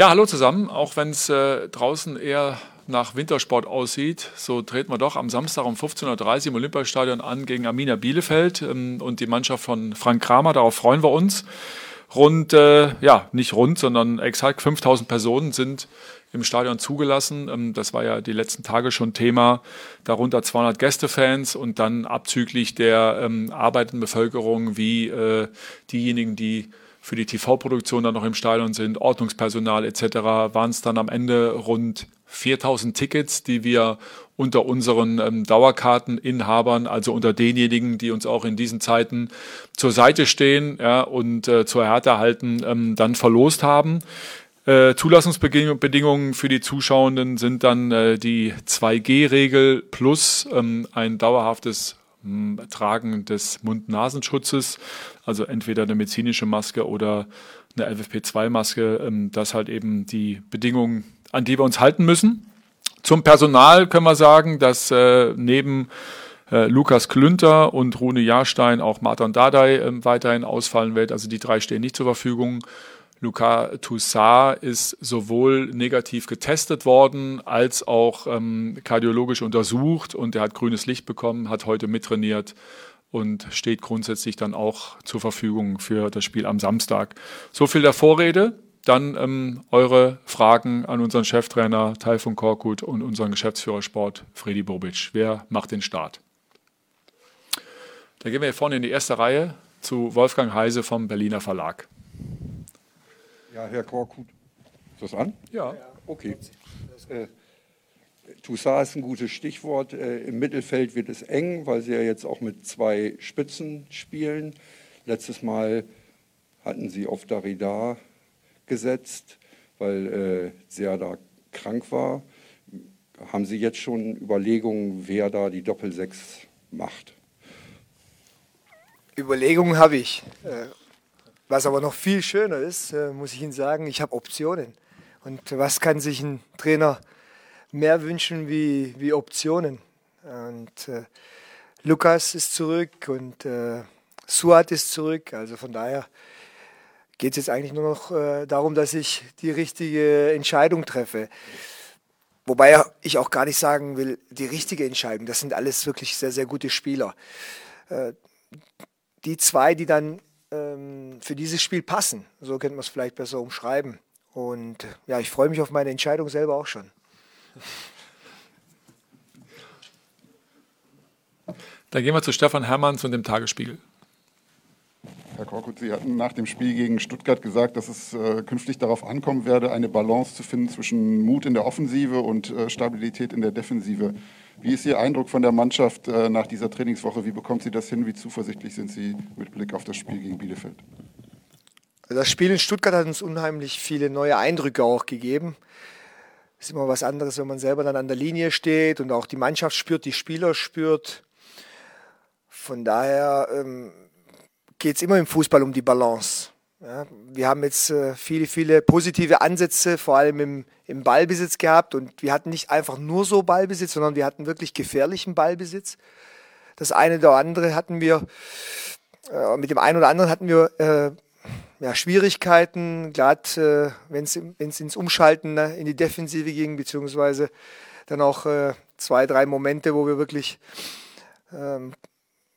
Ja, hallo zusammen. Auch wenn es äh, draußen eher nach Wintersport aussieht, so treten wir doch am Samstag um 15.30 Uhr im Olympiastadion an gegen Arminia Bielefeld ähm, und die Mannschaft von Frank Kramer. Darauf freuen wir uns. Rund, äh, ja, nicht rund, sondern exakt 5000 Personen sind im Stadion zugelassen. Ähm, das war ja die letzten Tage schon Thema. Darunter 200 Gästefans und dann abzüglich der ähm, arbeitenden Bevölkerung wie äh, diejenigen, die für die TV-Produktion dann noch im Stadion sind, Ordnungspersonal etc., waren es dann am Ende rund 4000 Tickets, die wir unter unseren ähm, Dauerkarteninhabern, also unter denjenigen, die uns auch in diesen Zeiten zur Seite stehen ja, und äh, zur Härte halten, ähm, dann verlost haben. Äh, Zulassungsbedingungen für die Zuschauenden sind dann äh, die 2G-Regel plus ähm, ein dauerhaftes Tragen des Mund-Nasenschutzes, also entweder eine medizinische Maske oder eine FFP2-Maske, ähm, das halt eben die Bedingungen, an die wir uns halten müssen. Zum Personal können wir sagen, dass äh, neben äh, Lukas Klünter und Rune Jahrstein auch Martin Dardai äh, weiterhin ausfallen wird. Also die drei stehen nicht zur Verfügung. Luca Toussaint ist sowohl negativ getestet worden als auch ähm, kardiologisch untersucht und er hat grünes Licht bekommen, hat heute mittrainiert und steht grundsätzlich dann auch zur Verfügung für das Spiel am Samstag. So viel der Vorrede. Dann ähm, eure Fragen an unseren Cheftrainer Taifun Korkut und unseren Geschäftsführer Sport Fredi Bobic. Wer macht den Start? Da gehen wir hier vorne in die erste Reihe zu Wolfgang Heise vom Berliner Verlag. Ja, Herr Korkut. Ist das an? Ja. Okay. Äh, Toussaint ist ein gutes Stichwort. Äh, Im Mittelfeld wird es eng, weil sie ja jetzt auch mit zwei Spitzen spielen. Letztes Mal hatten sie auf Darida gesetzt, weil äh, Serda krank war. Haben Sie jetzt schon Überlegungen, wer da die Doppelsechs macht? Überlegungen habe ich. Was aber noch viel schöner ist, äh, muss ich Ihnen sagen, ich habe Optionen. Und was kann sich ein Trainer mehr wünschen wie, wie Optionen? Und äh, Lukas ist zurück und äh, Suat ist zurück. Also von daher geht es jetzt eigentlich nur noch äh, darum, dass ich die richtige Entscheidung treffe. Wobei ich auch gar nicht sagen will, die richtige Entscheidung. Das sind alles wirklich sehr, sehr gute Spieler. Äh, die zwei, die dann ähm, für dieses Spiel passen. So könnte man es vielleicht besser umschreiben. Und ja, ich freue mich auf meine Entscheidung selber auch schon. Dann gehen wir zu Stefan Hermanns und dem Tagesspiegel. Herr Korkut, Sie hatten nach dem Spiel gegen Stuttgart gesagt, dass es äh, künftig darauf ankommen werde, eine Balance zu finden zwischen Mut in der Offensive und äh, Stabilität in der Defensive. Wie ist Ihr Eindruck von der Mannschaft äh, nach dieser Trainingswoche? Wie bekommt sie das hin? Wie zuversichtlich sind Sie mit Blick auf das Spiel gegen Bielefeld? Das Spiel in Stuttgart hat uns unheimlich viele neue Eindrücke auch gegeben. Es ist immer was anderes, wenn man selber dann an der Linie steht und auch die Mannschaft spürt, die Spieler spürt. Von daher ähm, geht es immer im Fußball um die Balance. Ja, wir haben jetzt äh, viele, viele positive Ansätze, vor allem im, im Ballbesitz gehabt. Und wir hatten nicht einfach nur so Ballbesitz, sondern wir hatten wirklich gefährlichen Ballbesitz. Das eine oder andere hatten wir, äh, mit dem einen oder anderen hatten wir äh, ja, Schwierigkeiten, gerade äh, wenn es ins Umschalten ne, in die Defensive ging, beziehungsweise dann auch äh, zwei, drei Momente, wo wir wirklich ähm,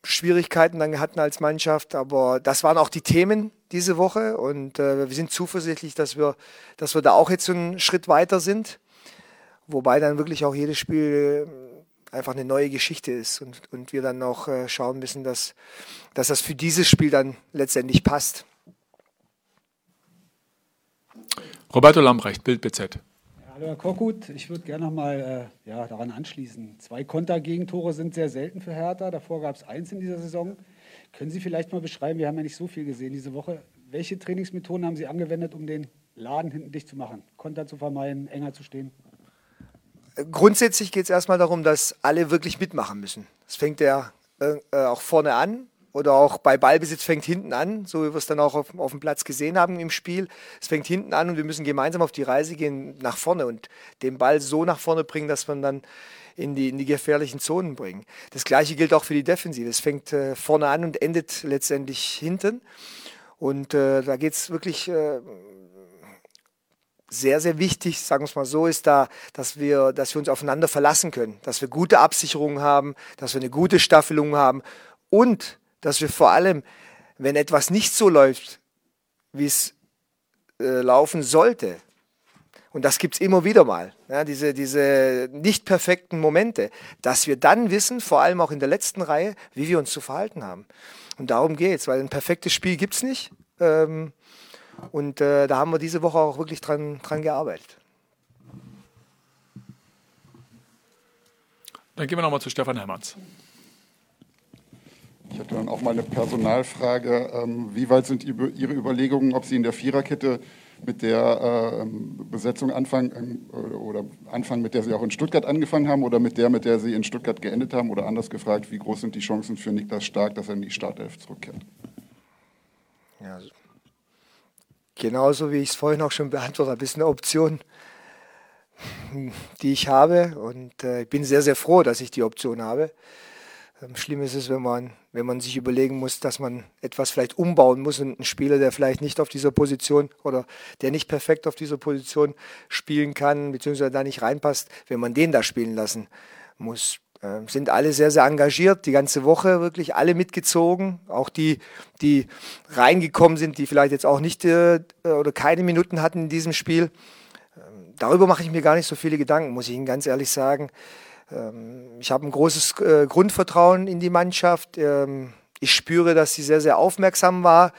Schwierigkeiten dann hatten als Mannschaft. Aber das waren auch die Themen diese Woche und äh, wir sind zuversichtlich, dass wir, dass wir da auch jetzt einen Schritt weiter sind. Wobei dann wirklich auch jedes Spiel äh, einfach eine neue Geschichte ist und, und wir dann auch äh, schauen müssen, dass, dass das für dieses Spiel dann letztendlich passt. Roberto Lambrecht, Bild BZ. Herr Korkut, ich würde gerne noch mal äh, ja, daran anschließen. Zwei Kontergegentore sind sehr selten für Hertha. Davor gab es eins in dieser Saison. Können Sie vielleicht mal beschreiben, wir haben ja nicht so viel gesehen diese Woche, welche Trainingsmethoden haben Sie angewendet, um den Laden hinten dicht zu machen, Konter zu vermeiden, enger zu stehen? Grundsätzlich geht es erstmal darum, dass alle wirklich mitmachen müssen. Es fängt ja äh, auch vorne an, oder auch bei Ballbesitz fängt hinten an, so wie wir es dann auch auf, auf, dem Platz gesehen haben im Spiel. Es fängt hinten an und wir müssen gemeinsam auf die Reise gehen nach vorne und den Ball so nach vorne bringen, dass man dann in die, in die gefährlichen Zonen bringen. Das gleiche gilt auch für die Defensive. Es fängt äh, vorne an und endet letztendlich hinten. Und äh, da geht es wirklich äh, sehr, sehr wichtig, sagen wir es mal so, ist da, dass wir, dass wir uns aufeinander verlassen können, dass wir gute Absicherungen haben, dass wir eine gute Staffelung haben und dass wir vor allem, wenn etwas nicht so läuft, wie es äh, laufen sollte, und das gibt es immer wieder mal, ja, diese, diese nicht perfekten Momente, dass wir dann wissen, vor allem auch in der letzten Reihe, wie wir uns zu verhalten haben. Und darum geht es, weil ein perfektes Spiel gibt es nicht. Ähm, und äh, da haben wir diese Woche auch wirklich dran, dran gearbeitet. Dann gehen wir nochmal zu Stefan Hermanns. Ich hätte dann auch mal eine Personalfrage. Ähm, wie weit sind Ihre Überlegungen, ob Sie in der Viererkette mit der äh, Besetzung anfangen äh, oder anfangen, mit der Sie auch in Stuttgart angefangen haben oder mit der, mit der Sie in Stuttgart geendet haben? Oder anders gefragt, wie groß sind die Chancen für Niklas Stark, dass er in die Startelf zurückkehrt? Ja, genauso wie ich es vorhin auch schon beantwortet habe, ist eine Option, die ich habe. Und äh, ich bin sehr, sehr froh, dass ich die Option habe. Ähm, schlimm ist es, wenn man, wenn man sich überlegen muss, dass man etwas vielleicht umbauen muss und ein Spieler, der vielleicht nicht auf dieser Position oder der nicht perfekt auf dieser Position spielen kann, beziehungsweise da nicht reinpasst, wenn man den da spielen lassen muss. Ähm, sind alle sehr, sehr engagiert, die ganze Woche wirklich alle mitgezogen. Auch die, die reingekommen sind, die vielleicht jetzt auch nicht äh, oder keine Minuten hatten in diesem Spiel. Ähm, darüber mache ich mir gar nicht so viele Gedanken, muss ich Ihnen ganz ehrlich sagen. Ähm, ich habe ein großes äh, Grundvertrauen in die Mannschaft. Ähm, ich spüre, dass sie sehr, sehr aufmerksam war.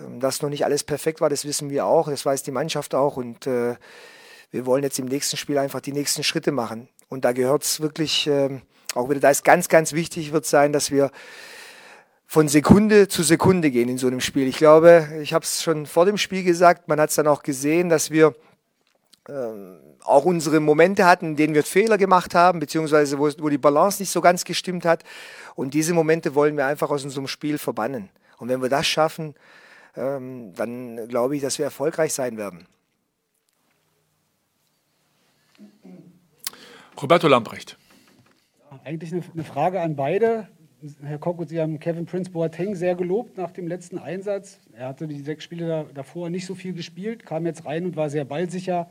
Ähm, dass noch nicht alles perfekt war, das wissen wir auch, das weiß die Mannschaft auch. Und äh, wir wollen jetzt im nächsten Spiel einfach die nächsten Schritte machen. Und da gehört es wirklich auch wieder, da ist ganz, ganz wichtig, wird sein, dass wir von Sekunde zu Sekunde gehen in so einem Spiel. Ich glaube, ich habe es schon vor dem Spiel gesagt, man hat es dann auch gesehen, dass wir auch unsere Momente hatten, in denen wir Fehler gemacht haben, beziehungsweise wo, wo die Balance nicht so ganz gestimmt hat. Und diese Momente wollen wir einfach aus unserem Spiel verbannen. Und wenn wir das schaffen, ähm, dann glaube ich, dass wir erfolgreich sein werden. Roberto Lamprecht. Eigentlich eine, eine Frage an beide. Herr Kokut, Sie haben Kevin Prince Boateng sehr gelobt nach dem letzten Einsatz. Er hatte die sechs Spiele da, davor nicht so viel gespielt, kam jetzt rein und war sehr ballsicher,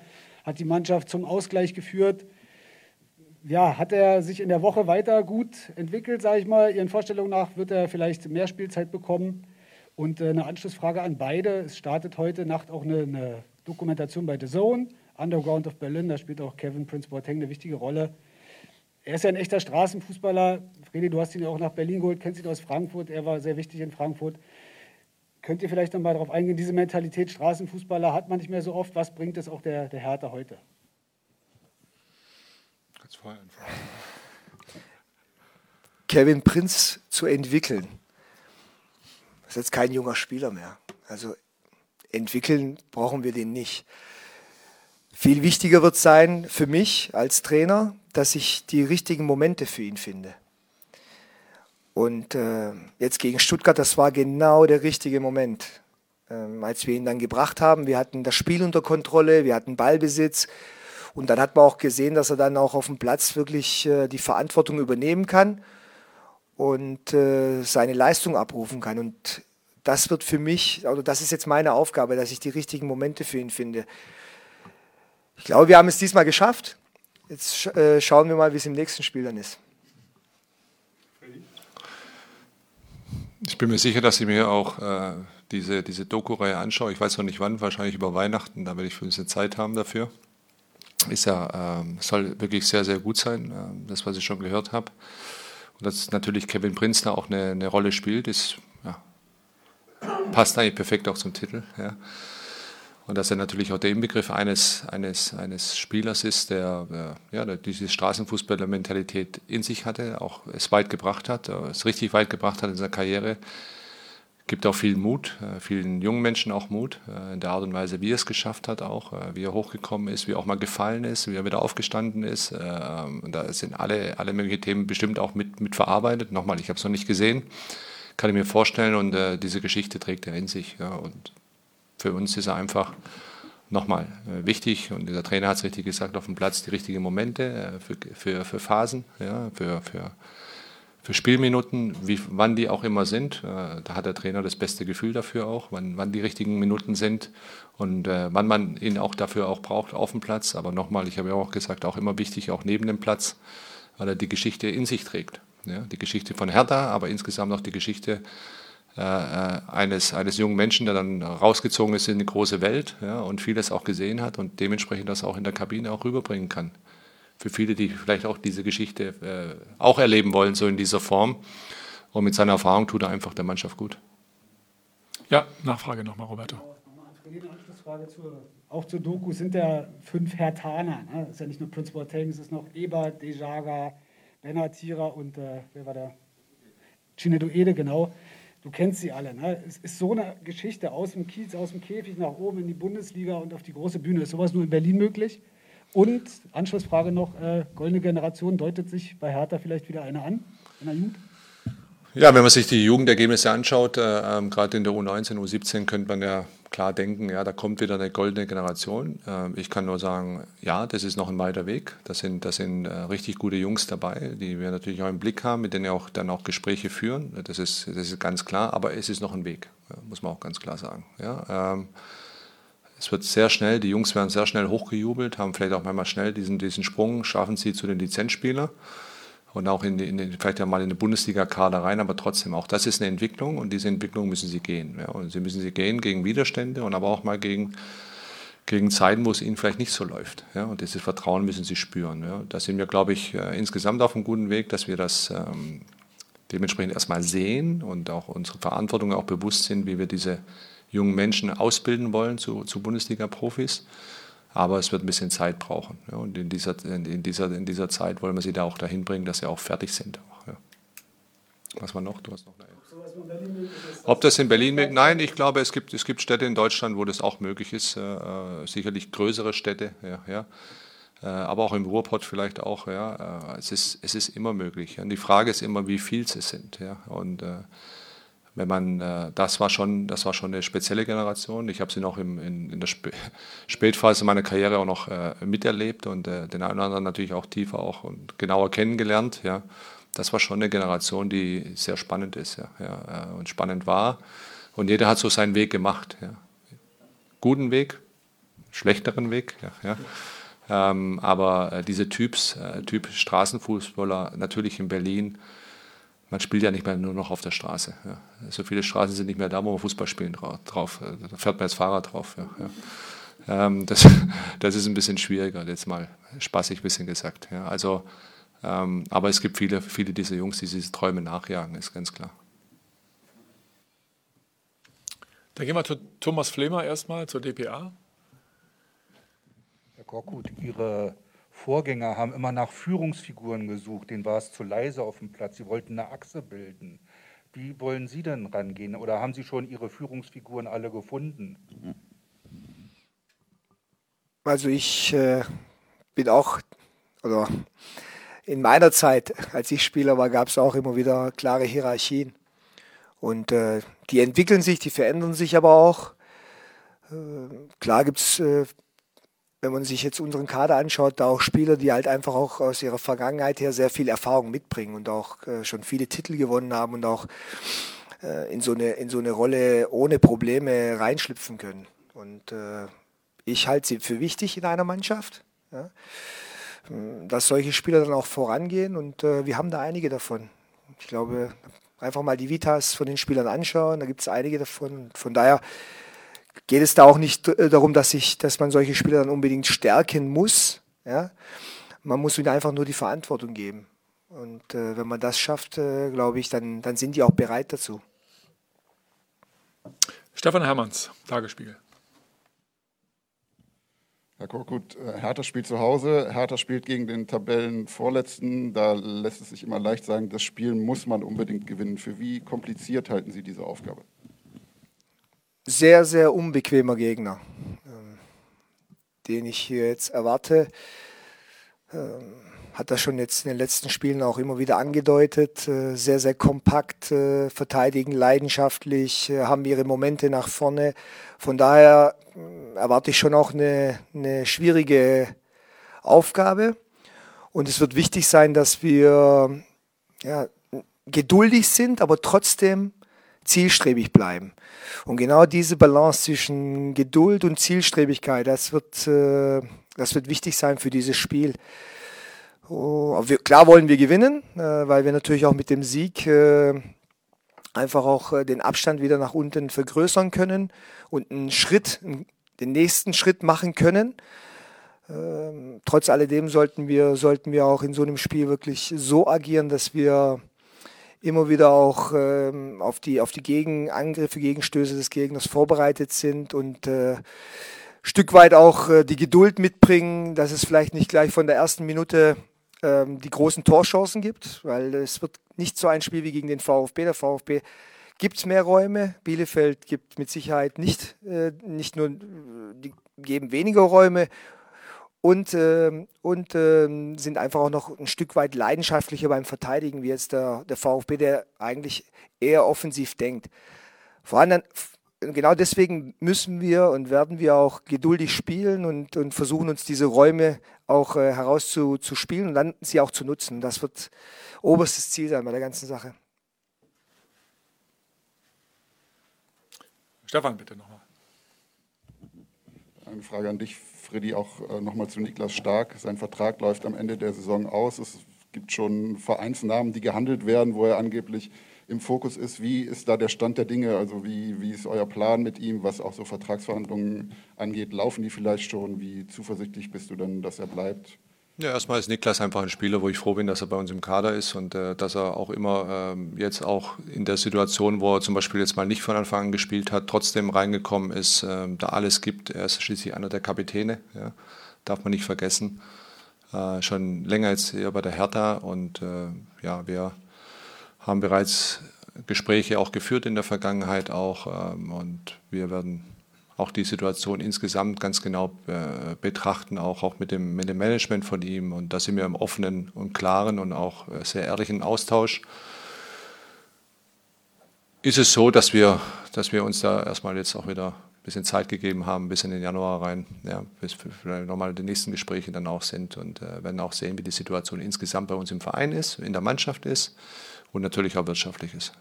hat die Mannschaft zum Ausgleich geführt. Ja, hat er sich in der Woche weiter gut entwickelt, sage ich mal. Ihren Vorstellungen nach wird er vielleicht mehr Spielzeit bekommen. Und äh, eine Anschlussfrage an beide. Es startet heute Nacht auch eine, eine Dokumentation bei The Zone, Underground of Berlin. Da spielt auch Kevin Prince Boateng eine wichtige Rolle. Er ist ja ein echter Straßenfußballer. Fredi, du hast ihn ja auch nach Berlin geholt, kennst ihn aus Frankfurt. Er war sehr wichtig in Frankfurt. Könnt ihr vielleicht noch mal darauf eingehen, diese Mentalität Straßenfußballer hat man nicht mehr so oft. Was bringt es auch der, der Hertha heute? Kevin Prinz zu entwickeln. Das ist jetzt kein junger Spieler mehr. Also entwickeln brauchen wir den nicht. Viel wichtiger wird sein für mich als Trainer, dass ich die richtigen Momente für ihn finde. Und äh, jetzt gegen Stuttgart, das war genau der richtige Moment, ähm, als wir ihn dann gebracht haben. Wir hatten das Spiel unter Kontrolle, wir hatten Ballbesitz. Und dann hat man auch gesehen, dass er dann auch auf dem Platz wirklich äh, die Verantwortung übernehmen kann und äh, seine Leistung abrufen kann. Und das wird für mich, also das ist jetzt meine Aufgabe, dass ich die richtigen Momente für ihn finde. Ich glaube, wir haben es diesmal geschafft. Jetzt äh, schauen wir mal, wie es im nächsten Spiel dann ist. Ich bin mir sicher, dass ich mir auch äh, diese, diese Doku-Reihe anschaue. Ich weiß noch nicht wann, wahrscheinlich über Weihnachten, da werde ich für uns Zeit haben dafür. Ist ja, ähm, soll wirklich sehr, sehr gut sein, äh, das, was ich schon gehört habe. Und dass natürlich Kevin Prinz da auch eine, eine Rolle spielt, ist, ja, passt eigentlich perfekt auch zum Titel. Ja. Und dass er natürlich auch der Inbegriff eines, eines, eines Spielers ist, der ja, der diese Straßenfußballer-Mentalität in sich hatte, auch es weit gebracht hat, es richtig weit gebracht hat in seiner Karriere. Gibt auch viel Mut, äh, vielen jungen Menschen auch Mut, äh, in der Art und Weise, wie er es geschafft hat, auch äh, wie er hochgekommen ist, wie er auch mal gefallen ist, wie er wieder aufgestanden ist. Und da sind alle, alle möglichen Themen bestimmt auch mit, mit verarbeitet. Nochmal, ich habe es noch nicht gesehen, kann ich mir vorstellen und diese Geschichte trägt er in sich. Und für uns ist er einfach nochmal äh, wichtig und der Trainer hat es richtig gesagt, auf dem Platz die richtigen Momente äh, für, für, für Phasen, ja, für, für, für Spielminuten, wie, wann die auch immer sind. Äh, da hat der Trainer das beste Gefühl dafür auch, wann, wann die richtigen Minuten sind und äh, wann man ihn auch dafür auch braucht auf dem Platz. Aber nochmal, ich habe ja auch gesagt, auch immer wichtig, auch neben dem Platz, weil er die Geschichte in sich trägt. Ja? Die Geschichte von Hertha, aber insgesamt auch die Geschichte äh, eines, eines jungen Menschen, der dann rausgezogen ist in die große Welt ja, und vieles auch gesehen hat und dementsprechend das auch in der Kabine auch rüberbringen kann für viele, die vielleicht auch diese Geschichte äh, auch erleben wollen, so in dieser Form. Und mit seiner Erfahrung tut er einfach der Mannschaft gut. Ja, Nachfrage nochmal, Roberto. Eine Anschlussfrage zur, auch zur Doku sind ja fünf Hertaner. Ne? Das ist ja nicht nur Prince Boateng, es ist noch Eber, Dejaga, Benatira und äh, wer war der? Cinedo Ede, genau. Du kennst sie alle. Ne? Es ist so eine Geschichte aus dem Kiez, aus dem Käfig nach oben in die Bundesliga und auf die große Bühne. Ist sowas nur in Berlin möglich? Und Anschlussfrage noch, äh, goldene Generation, deutet sich bei Hertha vielleicht wieder eine an in der Jugend? Ja, wenn man sich die Jugendergebnisse anschaut, äh, ähm, gerade in der U19, U17, könnte man ja klar denken, ja, da kommt wieder eine goldene Generation. Äh, ich kann nur sagen, ja, das ist noch ein weiter Weg. Da sind, das sind äh, richtig gute Jungs dabei, die wir natürlich auch im Blick haben, mit denen wir auch dann auch Gespräche führen. Das ist, das ist ganz klar, aber es ist noch ein Weg, muss man auch ganz klar sagen. Ja, ähm, es wird sehr schnell, die Jungs werden sehr schnell hochgejubelt, haben vielleicht auch manchmal schnell diesen, diesen Sprung, schaffen sie zu den Lizenzspielern und auch in, in, vielleicht einmal in den Bundesliga-Kader rein, aber trotzdem auch das ist eine Entwicklung und diese Entwicklung müssen sie gehen. Ja, und sie müssen sie gehen gegen Widerstände und aber auch mal gegen, gegen Zeiten, wo es ihnen vielleicht nicht so läuft. Ja, und dieses Vertrauen müssen sie spüren. Ja. Da sind wir, glaube ich, äh, insgesamt auf einem guten Weg, dass wir das ähm, dementsprechend erstmal sehen und auch unsere Verantwortung auch bewusst sind, wie wir diese jungen Menschen ausbilden wollen zu, zu Bundesliga-Profis. Aber es wird ein bisschen Zeit brauchen. Ja, und in dieser, in, dieser, in dieser Zeit wollen wir sie da auch dahin bringen, dass sie auch fertig sind. Ja. Was war noch? Du hast noch eine. Ob das in Berlin möglich Nein, ich glaube, es gibt, es gibt Städte in Deutschland, wo das auch möglich ist. Äh, äh sicherlich größere Städte, ja, ja. Äh, aber auch im Ruhrpott vielleicht auch. Ja. Äh, es, ist, es ist immer möglich. Und die Frage ist immer, wie viel es sind. Ja. Und äh, wenn man, äh, das war schon, das war schon eine spezielle Generation. Ich habe sie noch im, in, in der Sp Spätphase meiner Karriere auch noch äh, miterlebt und äh, den einen oder anderen natürlich auch tiefer auch und genauer kennengelernt. Ja, das war schon eine Generation, die sehr spannend ist, ja, ja äh, und spannend war. Und jeder hat so seinen Weg gemacht. Ja. Guten Weg, schlechteren Weg, ja. ja. Ähm, aber äh, diese Typs, äh, Typ Straßenfußballer, natürlich in Berlin, man spielt ja nicht mehr nur noch auf der Straße. Ja. So viele Straßen sind nicht mehr da, wo man Fußball spielen drauf. Da fährt man als Fahrrad drauf. Ja, ja. Ähm, das, das, ist ein bisschen schwieriger, jetzt mal spaßig ein bisschen gesagt. Also, ähm, aber es gibt viele, viele dieser Jungs, die diese Träume nachjagen, ist ganz klar. Dann gehen wir zu Thomas Flemer erstmal, zur DPA. Herr Korkut, Ihre Vorgänger haben immer nach Führungsfiguren gesucht, denen war es zu leise auf dem Platz, sie wollten eine Achse bilden. Wie wollen Sie denn rangehen? Oder haben Sie schon Ihre Führungsfiguren alle gefunden? Also ich äh, bin auch, oder in meiner Zeit, als ich Spieler war, gab es auch immer wieder klare Hierarchien. Und äh, die entwickeln sich, die verändern sich aber auch. Äh, klar gibt es äh, wenn man sich jetzt unseren Kader anschaut, da auch Spieler, die halt einfach auch aus ihrer Vergangenheit her sehr viel Erfahrung mitbringen und auch äh, schon viele Titel gewonnen haben und auch äh, in, so eine, in so eine Rolle ohne Probleme reinschlüpfen können. Und äh, ich halte sie für wichtig in einer Mannschaft, ja, dass solche Spieler dann auch vorangehen und äh, wir haben da einige davon. Ich glaube, einfach mal die Vitas von den Spielern anschauen, da gibt es einige davon. Von daher geht es da auch nicht äh, darum, dass, ich, dass man solche Spieler dann unbedingt stärken muss. Ja? Man muss ihnen einfach nur die Verantwortung geben. Und äh, wenn man das schafft, äh, glaube ich, dann, dann sind die auch bereit dazu. Stefan Hermanns, Tagesspiegel. Herr Korkut, äh, Hertha spielt zu Hause, Hertha spielt gegen den Tabellenvorletzten. Da lässt es sich immer leicht sagen, das Spiel muss man unbedingt gewinnen. Für wie kompliziert halten Sie diese Aufgabe? Sehr, sehr unbequemer Gegner, ähm, den ich hier jetzt erwarte. Ähm, hat das schon jetzt in den letzten Spielen auch immer wieder angedeutet. Äh, sehr, sehr kompakt, äh, verteidigen leidenschaftlich, äh, haben ihre Momente nach vorne. Von daher erwarte ich schon auch eine, eine schwierige Aufgabe. Und es wird wichtig sein, dass wir ja, geduldig sind, aber trotzdem zielstrebig bleiben. Und genau diese Balance zwischen Geduld und Zielstrebigkeit, das wird, äh, das wird wichtig sein für dieses Spiel. Oh, wir, klar wollen wir gewinnen, äh, weil wir natürlich auch mit dem Sieg äh, einfach auch äh, den Abstand wieder nach unten vergrößern können und einen Schritt, den nächsten Schritt machen können. Ähm, trotz alledem sollten wir, sollten wir auch in so einem Spiel wirklich so agieren, dass wir immer wieder auch ähm, auf die, auf die Gegenangriffe, Gegenstöße des Gegners vorbereitet sind und äh, Stück weit auch äh, die Geduld mitbringen, dass es vielleicht nicht gleich von der ersten Minute ähm, die großen Torchancen gibt, weil es wird nicht so ein Spiel wie gegen den VfB. Der VfB gibt mehr Räume. Bielefeld gibt mit Sicherheit nicht, äh, nicht nur, die geben weniger Räume und, äh, und äh, sind einfach auch noch ein Stück weit leidenschaftlicher beim Verteidigen, wie jetzt der, der VfB, der eigentlich eher offensiv denkt. Vor allem, genau deswegen müssen wir und werden wir auch geduldig spielen und, und versuchen uns diese Räume auch äh, herauszuspielen und dann sie auch zu nutzen. Das wird oberstes Ziel sein bei der ganzen Sache. Stefan, bitte nochmal. Eine Frage an dich, Freddy, auch äh, nochmal zu Niklas Stark. Sein Vertrag läuft am Ende der Saison aus. Es gibt schon Vereinsnamen, die gehandelt werden, wo er angeblich im Fokus ist. Wie ist da der Stand der Dinge? Also wie, wie ist euer Plan mit ihm, was auch so Vertragsverhandlungen angeht? Laufen die vielleicht schon? Wie zuversichtlich bist du denn, dass er bleibt? Ja, erstmal ist Niklas einfach ein Spieler, wo ich froh bin, dass er bei uns im Kader ist und äh, dass er auch immer ähm, jetzt auch in der Situation, wo er zum Beispiel jetzt mal nicht von Anfang an gespielt hat, trotzdem reingekommen ist, äh, da alles gibt. Er ist schließlich einer der Kapitäne, ja, darf man nicht vergessen. Äh, schon länger jetzt hier bei der Hertha und äh, ja, wir haben bereits Gespräche auch geführt in der Vergangenheit auch ähm, und wir werden auch die Situation insgesamt ganz genau äh, betrachten, auch, auch mit, dem, mit dem Management von ihm. Und da sind wir im offenen und klaren und auch äh, sehr ehrlichen Austausch. Ist es so, dass wir, dass wir uns da erstmal jetzt auch wieder ein bisschen Zeit gegeben haben, bis in den Januar rein, ja, bis vielleicht nochmal die nächsten Gespräche dann auch sind und äh, werden auch sehen, wie die Situation insgesamt bei uns im Verein ist, in der Mannschaft ist und natürlich auch wirtschaftlich ist.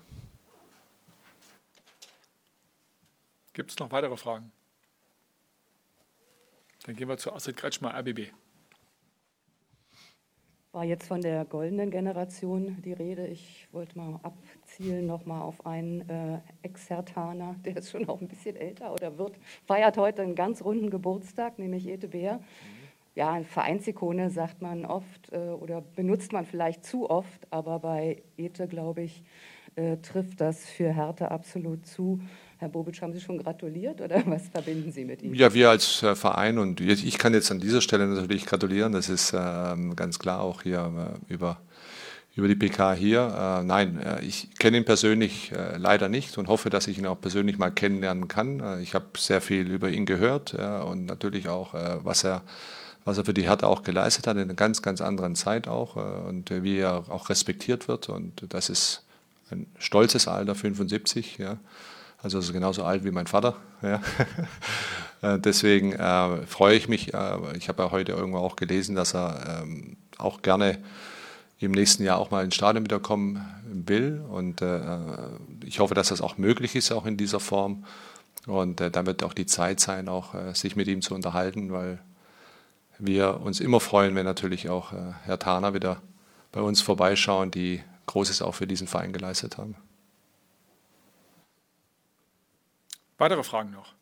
Gibt es noch weitere Fragen? Dann gehen wir zu Astrid Kretschmer, RBB. War jetzt von der goldenen Generation die Rede. Ich wollte mal abzielen nochmal auf einen äh, Ex-Hertaner, der ist schon auch ein bisschen älter oder wird, feiert heute einen ganz runden Geburtstag, nämlich Ete Bär. Ja, eine Vereinsikone sagt man oft äh, oder benutzt man vielleicht zu oft, aber bei Ete, glaube ich, äh, trifft das für Hertha absolut zu. Herr Bobic, haben Sie schon gratuliert oder was verbinden Sie mit ihm? Ja, wir als äh, Verein und ich kann jetzt an dieser Stelle natürlich gratulieren. Das ist ähm, ganz klar auch hier äh, über, über die PK hier. Äh, nein, äh, ich kenne ihn persönlich äh, leider nicht und hoffe, dass ich ihn auch persönlich mal kennenlernen kann. Äh, ich habe sehr viel über ihn gehört und natürlich auch, was er was er für die Hertha auch geleistet hat, in einer ganz, ganz anderen Zeit auch und wie er auch respektiert wird. Und das ist ein stolzes Alter, 75. Ja. Also ist genauso alt wie mein Vater. Ja. Äh, deswegen äh, freue ich mich. Äh, ich habe ja heute irgendwo auch gelesen, dass er ähm, auch gerne im nächsten Jahr auch mal ins Stadion wiederkommen will. Und äh, ich hoffe, dass das auch möglich ist, auch in dieser Form. Und äh, dann wird auch die Zeit sein, auch äh, sich mit ihm zu unterhalten, weil wir uns immer freuen, wenn natürlich auch Herr Thaner wieder bei uns vorbeischauen, die Großes auch für diesen Verein geleistet haben. Weitere Fragen noch?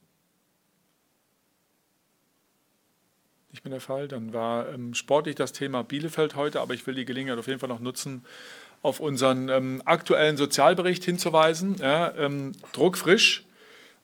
Nicht mehr der Fall. Dann war ähm, sportlich das Thema Bielefeld heute, aber ich will die Gelegenheit auf jeden Fall noch nutzen, auf unseren ähm, aktuellen Sozialbericht hinzuweisen. Ja, ähm, druckfrisch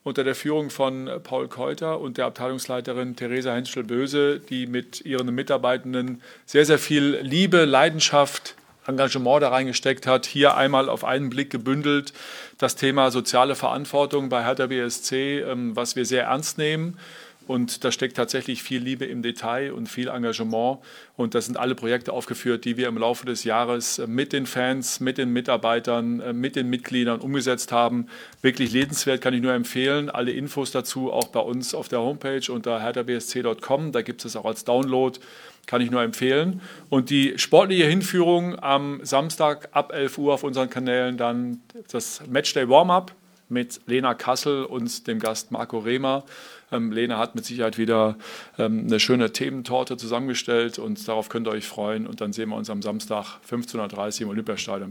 unter der Führung von Paul Keuter und der Abteilungsleiterin Theresa Henschel-Böse, die mit ihren Mitarbeitenden sehr, sehr viel Liebe, Leidenschaft, Engagement da reingesteckt hat. Hier einmal auf einen Blick gebündelt das Thema soziale Verantwortung bei Hertha BSC, ähm, was wir sehr ernst nehmen Und da steckt tatsächlich viel Liebe im Detail und viel Engagement. Und das sind alle Projekte aufgeführt, die wir im Laufe des Jahres mit den Fans, mit den Mitarbeitern, mit den Mitgliedern umgesetzt haben. Wirklich lebenswert, kann ich nur empfehlen. Alle Infos dazu auch bei uns auf der Homepage unter herthabsc.com. Da gibt es auch als Download kann ich nur empfehlen. Und die sportliche Hinführung am Samstag ab 11 Uhr auf unseren Kanälen, dann das Matchday Warm-up mit Lena Kassel und dem Gast Marco Rehmer. Ähm, Lena hat mit Sicherheit wieder ähm, eine schöne Thementorte zusammengestellt und darauf könnt ihr euch freuen. Und dann sehen wir uns am Samstag 15.30 Uhr im Olympiastadion.